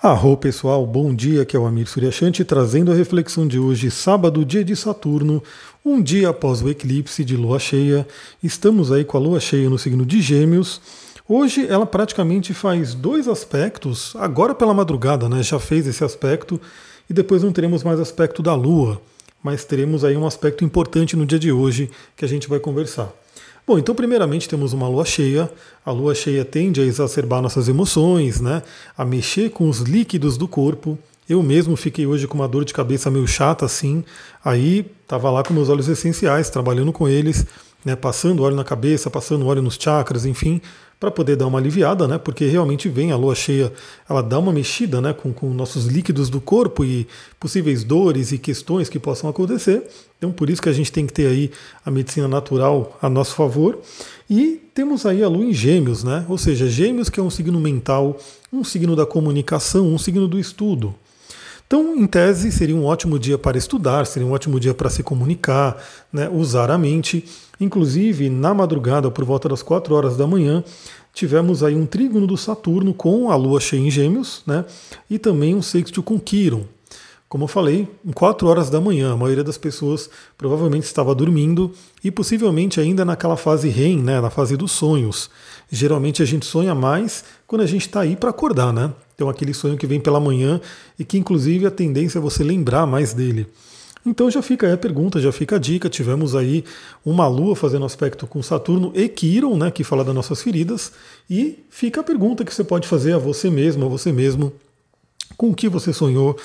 Arro pessoal, bom dia, que é o Amir Suryashanti trazendo a reflexão de hoje, sábado, dia de Saturno, um dia após o eclipse de lua cheia. Estamos aí com a lua cheia no signo de Gêmeos. Hoje ela praticamente faz dois aspectos, agora pela madrugada, né? Já fez esse aspecto e depois não teremos mais aspecto da lua, mas teremos aí um aspecto importante no dia de hoje que a gente vai conversar. Bom, então primeiramente temos uma lua cheia. A lua cheia tende a exacerbar nossas emoções, né? A mexer com os líquidos do corpo. Eu mesmo fiquei hoje com uma dor de cabeça meio chata assim. Aí tava lá com meus olhos essenciais, trabalhando com eles, né, passando óleo na cabeça, passando óleo nos chakras, enfim, para poder dar uma aliviada, né? Porque realmente vem a lua cheia, ela dá uma mexida, né, com, com nossos líquidos do corpo e possíveis dores e questões que possam acontecer. Então, por isso que a gente tem que ter aí a medicina natural a nosso favor. E temos aí a lua em Gêmeos, né? Ou seja, Gêmeos que é um signo mental, um signo da comunicação, um signo do estudo. Então, em tese, seria um ótimo dia para estudar, seria um ótimo dia para se comunicar, né, usar a mente. Inclusive, na madrugada, por volta das 4 horas da manhã, tivemos aí um trígono do Saturno com a Lua cheia em Gêmeos, né, e também um sexto com Quiron. Como eu falei, em 4 horas da manhã, a maioria das pessoas provavelmente estava dormindo e possivelmente ainda naquela fase REM, né, na fase dos sonhos. Geralmente a gente sonha mais quando a gente está aí para acordar, né? Então aquele sonho que vem pela manhã e que inclusive a tendência é você lembrar mais dele. Então já fica aí a pergunta, já fica a dica. Tivemos aí uma lua fazendo aspecto com Saturno e Quiron, né, que fala das nossas feridas. E fica a pergunta que você pode fazer a você mesmo, a você mesmo, com o que você sonhou.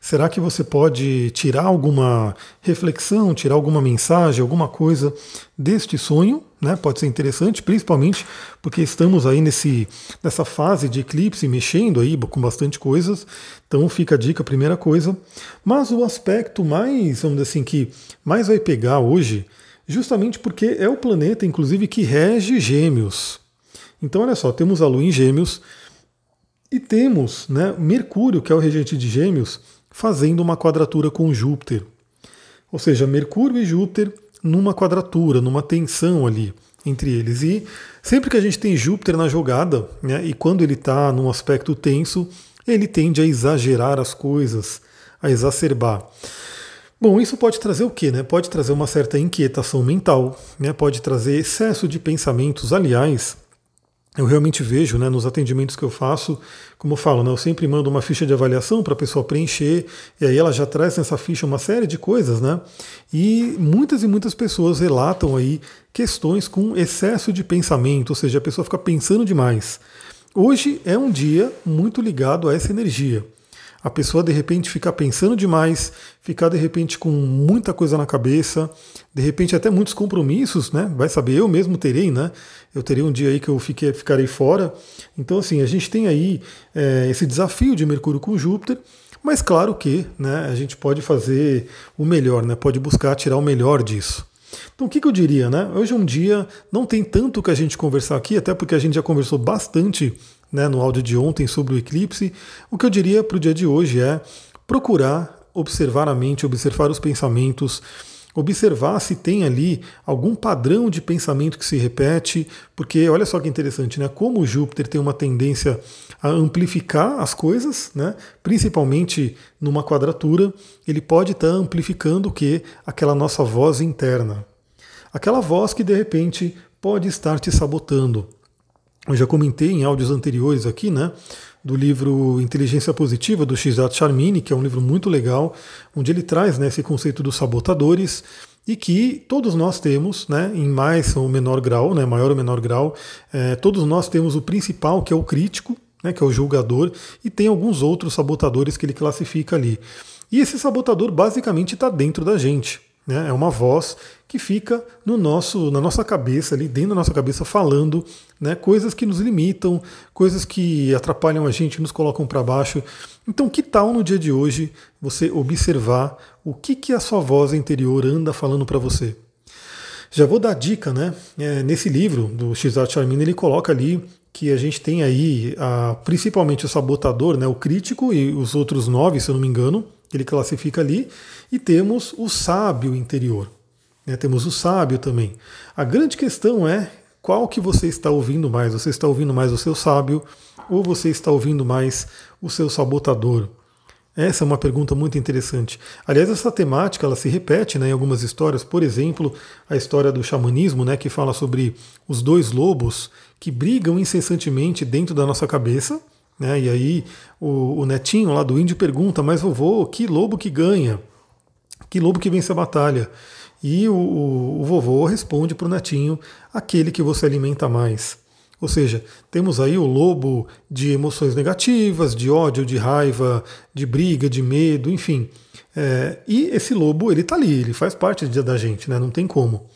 Será que você pode tirar alguma reflexão, tirar alguma mensagem, alguma coisa deste sonho? Né? Pode ser interessante, principalmente porque estamos aí nesse, nessa fase de eclipse, mexendo aí com bastante coisas. Então fica a dica, primeira coisa. Mas o aspecto mais, vamos dizer assim, que mais vai pegar hoje, justamente porque é o planeta, inclusive, que rege gêmeos. Então, olha só, temos a Lua em gêmeos e temos né, Mercúrio, que é o regente de gêmeos, fazendo uma quadratura com Júpiter. Ou seja, Mercúrio e Júpiter numa quadratura, numa tensão ali entre eles. E sempre que a gente tem Júpiter na jogada, né, e quando ele está num aspecto tenso, ele tende a exagerar as coisas, a exacerbar. Bom, isso pode trazer o quê? Né? Pode trazer uma certa inquietação mental, né? pode trazer excesso de pensamentos. Aliás, eu realmente vejo né, nos atendimentos que eu faço, como eu falo, né, eu sempre mando uma ficha de avaliação para a pessoa preencher, e aí ela já traz nessa ficha uma série de coisas, né? E muitas e muitas pessoas relatam aí questões com excesso de pensamento, ou seja, a pessoa fica pensando demais. Hoje é um dia muito ligado a essa energia a pessoa de repente ficar pensando demais, ficar de repente com muita coisa na cabeça, de repente até muitos compromissos, né? Vai saber, eu mesmo terei, né? Eu terei um dia aí que eu fiquei, ficarei fora. Então, assim, a gente tem aí é, esse desafio de Mercúrio com Júpiter, mas claro que né, a gente pode fazer o melhor, né? Pode buscar tirar o melhor disso. Então, o que, que, eu diria, né? Hoje é um dia, não tem tanto que a gente conversar aqui, até porque a gente já conversou bastante né, no áudio de ontem sobre o eclipse. O que eu diria para o dia de hoje é procurar observar a mente, observar os pensamentos, observar se tem ali algum padrão de pensamento que se repete, porque olha só que interessante, né? Como Júpiter tem uma tendência a amplificar as coisas, né? Principalmente numa quadratura, ele pode estar tá amplificando o que aquela nossa voz interna. Aquela voz que de repente pode estar te sabotando. Eu já comentei em áudios anteriores aqui, né? Do livro Inteligência Positiva, do Shizat Charmini, que é um livro muito legal, onde ele traz né, esse conceito dos sabotadores e que todos nós temos, né, em mais ou menor grau, né, maior ou menor grau, é, todos nós temos o principal, que é o crítico, né, que é o julgador, e tem alguns outros sabotadores que ele classifica ali. E esse sabotador basicamente está dentro da gente. Né? É uma voz que fica no nosso, na nossa cabeça, ali dentro da nossa cabeça, falando né, coisas que nos limitam, coisas que atrapalham a gente, nos colocam para baixo. Então, que tal no dia de hoje você observar o que, que a sua voz interior anda falando para você? Já vou dar dica, né? É, nesse livro do Shizat Charmin, ele coloca ali que a gente tem aí a, principalmente o sabotador, né, o crítico e os outros nove, se eu não me engano, ele classifica ali, e temos o sábio interior. Né? Temos o sábio também. A grande questão é qual que você está ouvindo mais? Você está ouvindo mais o seu sábio ou você está ouvindo mais o seu sabotador? Essa é uma pergunta muito interessante. Aliás, essa temática ela se repete né, em algumas histórias. Por exemplo, a história do xamanismo, né, que fala sobre os dois lobos que brigam incessantemente dentro da nossa cabeça. Né, e aí o, o netinho lá do índio pergunta: Mas vovô, que lobo que ganha? Que lobo que vence a batalha? E o, o, o vovô responde para o netinho: aquele que você alimenta mais. Ou seja, temos aí o lobo de emoções negativas, de ódio, de raiva, de briga, de medo, enfim. É, e esse lobo, ele está ali, ele faz parte da gente, né? não tem como.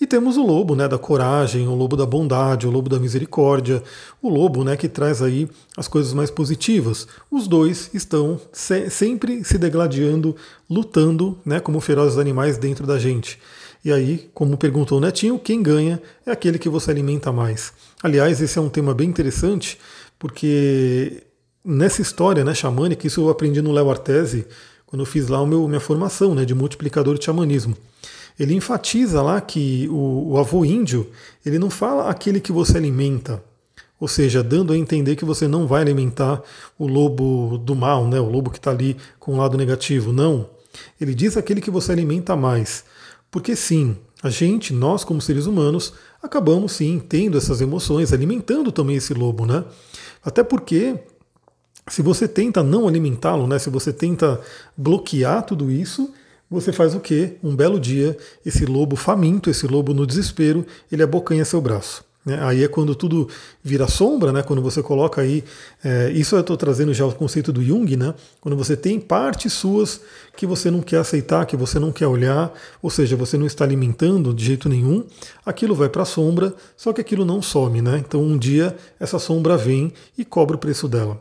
E temos o lobo né, da coragem, o lobo da bondade, o lobo da misericórdia, o lobo né, que traz aí as coisas mais positivas. Os dois estão se sempre se degladiando, lutando né, como ferozes animais dentro da gente. E aí, como perguntou o Netinho, quem ganha é aquele que você alimenta mais. Aliás, esse é um tema bem interessante, porque nessa história né, xamânica, isso eu aprendi no Léo Artese, quando eu fiz lá meu, minha formação né, de multiplicador de xamanismo. Ele enfatiza lá que o, o avô índio, ele não fala aquele que você alimenta, ou seja, dando a entender que você não vai alimentar o lobo do mal, né, o lobo que está ali com o lado negativo. Não. Ele diz aquele que você alimenta mais. Porque sim, a gente, nós como seres humanos, acabamos sim tendo essas emoções, alimentando também esse lobo, né? Até porque se você tenta não alimentá-lo, né? Se você tenta bloquear tudo isso, você faz o quê? Um belo dia, esse lobo faminto, esse lobo no desespero, ele abocanha seu braço. Né? Aí é quando tudo vira sombra, né? quando você coloca aí. É, isso eu estou trazendo já o conceito do Jung, né? quando você tem partes suas que você não quer aceitar, que você não quer olhar, ou seja, você não está alimentando de jeito nenhum, aquilo vai para a sombra, só que aquilo não some. Né? Então um dia essa sombra vem e cobra o preço dela.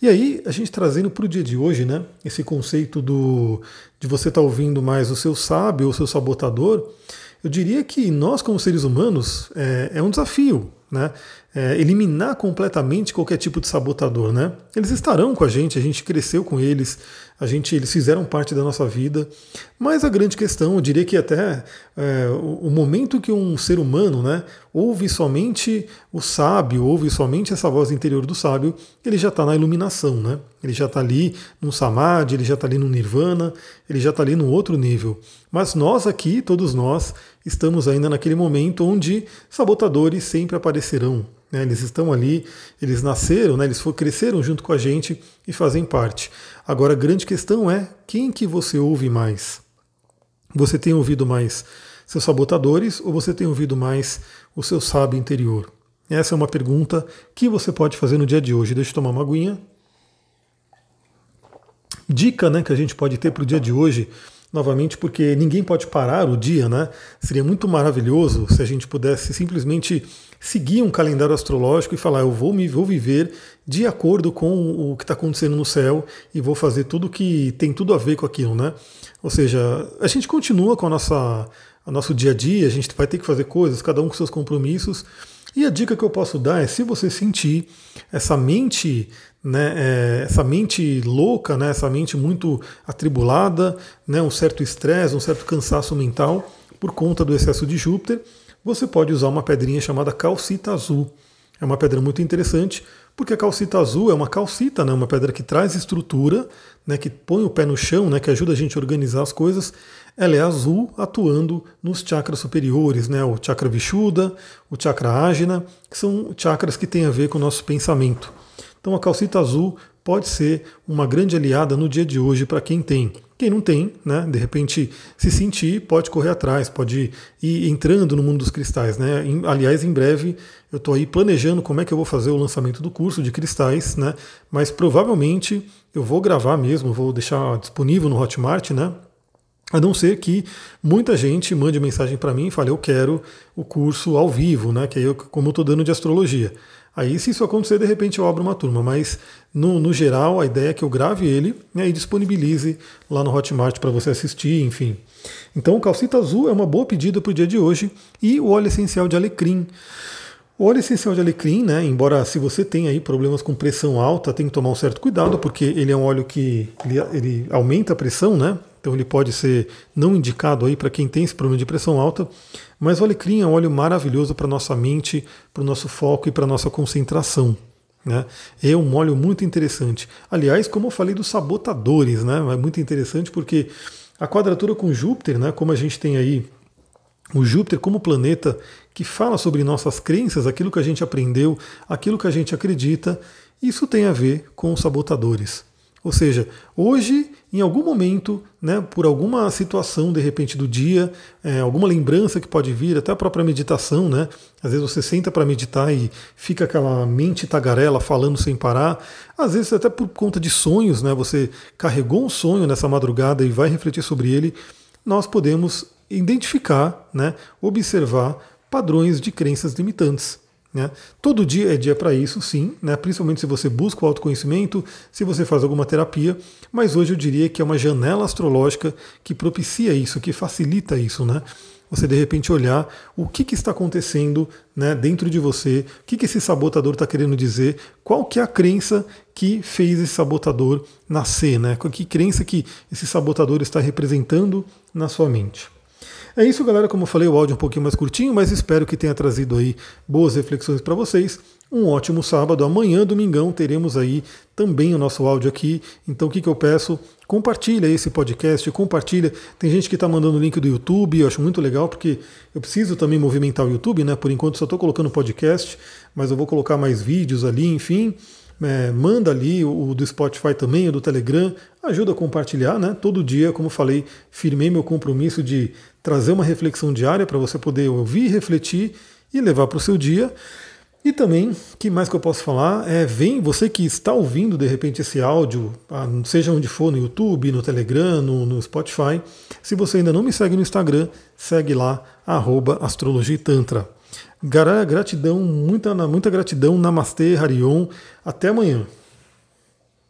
E aí, a gente trazendo para o dia de hoje, né, esse conceito do, de você estar tá ouvindo mais o seu sábio ou o seu sabotador, eu diria que nós, como seres humanos, é, é um desafio, né? É, eliminar completamente qualquer tipo de sabotador, né? Eles estarão com a gente, a gente cresceu com eles, a gente, eles fizeram parte da nossa vida, mas a grande questão, eu diria que até é, o, o, momento que um ser humano, né, ouve somente o sábio, ouve somente essa voz interior do sábio, ele já está na iluminação, né? Ele já está ali no samadhi, ele já está ali no nirvana, ele já está ali no outro nível. Mas nós aqui, todos nós, estamos ainda naquele momento onde sabotadores sempre aparecerão. Né? Eles estão ali, eles nasceram, né? eles cresceram junto com a gente e fazem parte. Agora a grande questão é quem que você ouve mais? Você tem ouvido mais seus sabotadores ou você tem ouvido mais o seu sábio interior? Essa é uma pergunta que você pode fazer no dia de hoje. Deixa eu tomar uma aguinha. Dica né, que a gente pode ter para o dia de hoje novamente, porque ninguém pode parar o dia, né? Seria muito maravilhoso se a gente pudesse simplesmente seguir um calendário astrológico e falar, eu vou me vou viver de acordo com o que está acontecendo no céu e vou fazer tudo que tem tudo a ver com aquilo, né? Ou seja, a gente continua com a nossa, o nosso dia a dia, a gente vai ter que fazer coisas, cada um com seus compromissos. E a dica que eu posso dar é se você sentir essa mente né, é, essa mente louca, né, essa mente muito atribulada, né, um certo estresse, um certo cansaço mental por conta do excesso de Júpiter, você pode usar uma pedrinha chamada calcita azul. É uma pedra muito interessante, porque a calcita azul é uma calcita, né, uma pedra que traz estrutura, né, que põe o pé no chão, né, que ajuda a gente a organizar as coisas. Ela é azul, atuando nos chakras superiores, né, o chakra Vishuddha, o chakra Ajna, que são chakras que têm a ver com o nosso pensamento. Então a calcita azul pode ser uma grande aliada no dia de hoje para quem tem. Quem não tem, né, de repente se sentir, pode correr atrás, pode ir entrando no mundo dos cristais. Né? Aliás, em breve eu estou aí planejando como é que eu vou fazer o lançamento do curso de cristais, né? mas provavelmente eu vou gravar mesmo, vou deixar disponível no Hotmart, né? A não ser que muita gente mande mensagem para mim e fale, eu quero o curso ao vivo, né? Que aí eu, como eu estou dando de astrologia. Aí, se isso acontecer, de repente eu abro uma turma, mas no, no geral a ideia é que eu grave ele né, e disponibilize lá no Hotmart para você assistir, enfim. Então, calcita azul é uma boa pedida para o dia de hoje e o óleo essencial de alecrim. O óleo essencial de alecrim, né, embora se você tem aí problemas com pressão alta, tem que tomar um certo cuidado, porque ele é um óleo que ele, ele aumenta a pressão, né? Então ele pode ser não indicado aí para quem tem esse problema de pressão alta, mas o alecrim é um óleo maravilhoso para nossa mente, para o nosso foco e para nossa concentração. Né? É um óleo muito interessante. Aliás, como eu falei dos sabotadores, né? é muito interessante porque a quadratura com Júpiter, né? como a gente tem aí o Júpiter como planeta que fala sobre nossas crenças, aquilo que a gente aprendeu, aquilo que a gente acredita, isso tem a ver com os sabotadores. Ou seja, hoje, em algum momento, né, por alguma situação de repente do dia, é, alguma lembrança que pode vir, até a própria meditação, né? Às vezes você senta para meditar e fica aquela mente tagarela falando sem parar. Às vezes até por conta de sonhos, né? Você carregou um sonho nessa madrugada e vai refletir sobre ele. Nós podemos identificar, né, observar padrões de crenças limitantes. Né? Todo dia é dia para isso, sim, né? principalmente se você busca o autoconhecimento, se você faz alguma terapia, mas hoje eu diria que é uma janela astrológica que propicia isso, que facilita isso. Né? Você de repente olhar o que, que está acontecendo né, dentro de você, o que, que esse sabotador está querendo dizer, qual que é a crença que fez esse sabotador nascer, né? que crença que esse sabotador está representando na sua mente. É isso, galera. Como eu falei, o áudio é um pouquinho mais curtinho, mas espero que tenha trazido aí boas reflexões para vocês. Um ótimo sábado. Amanhã, domingão, teremos aí também o nosso áudio aqui. Então, o que, que eu peço? Compartilha esse podcast, compartilha. Tem gente que está mandando o link do YouTube, eu acho muito legal, porque eu preciso também movimentar o YouTube, né? Por enquanto só estou colocando podcast, mas eu vou colocar mais vídeos ali, enfim. É, manda ali o, do Spotify também, o do Telegram, ajuda a compartilhar, né? Todo dia, como falei, firmei meu compromisso de trazer uma reflexão diária para você poder ouvir, refletir e levar para o seu dia. E também, que mais que eu posso falar? É, vem você que está ouvindo de repente esse áudio, ah, seja onde for, no YouTube, no Telegram, no, no Spotify. Se você ainda não me segue no Instagram, segue lá, arroba astrologitantra. Gratidão, muita, muita gratidão, Namastê, Harion. Até amanhã.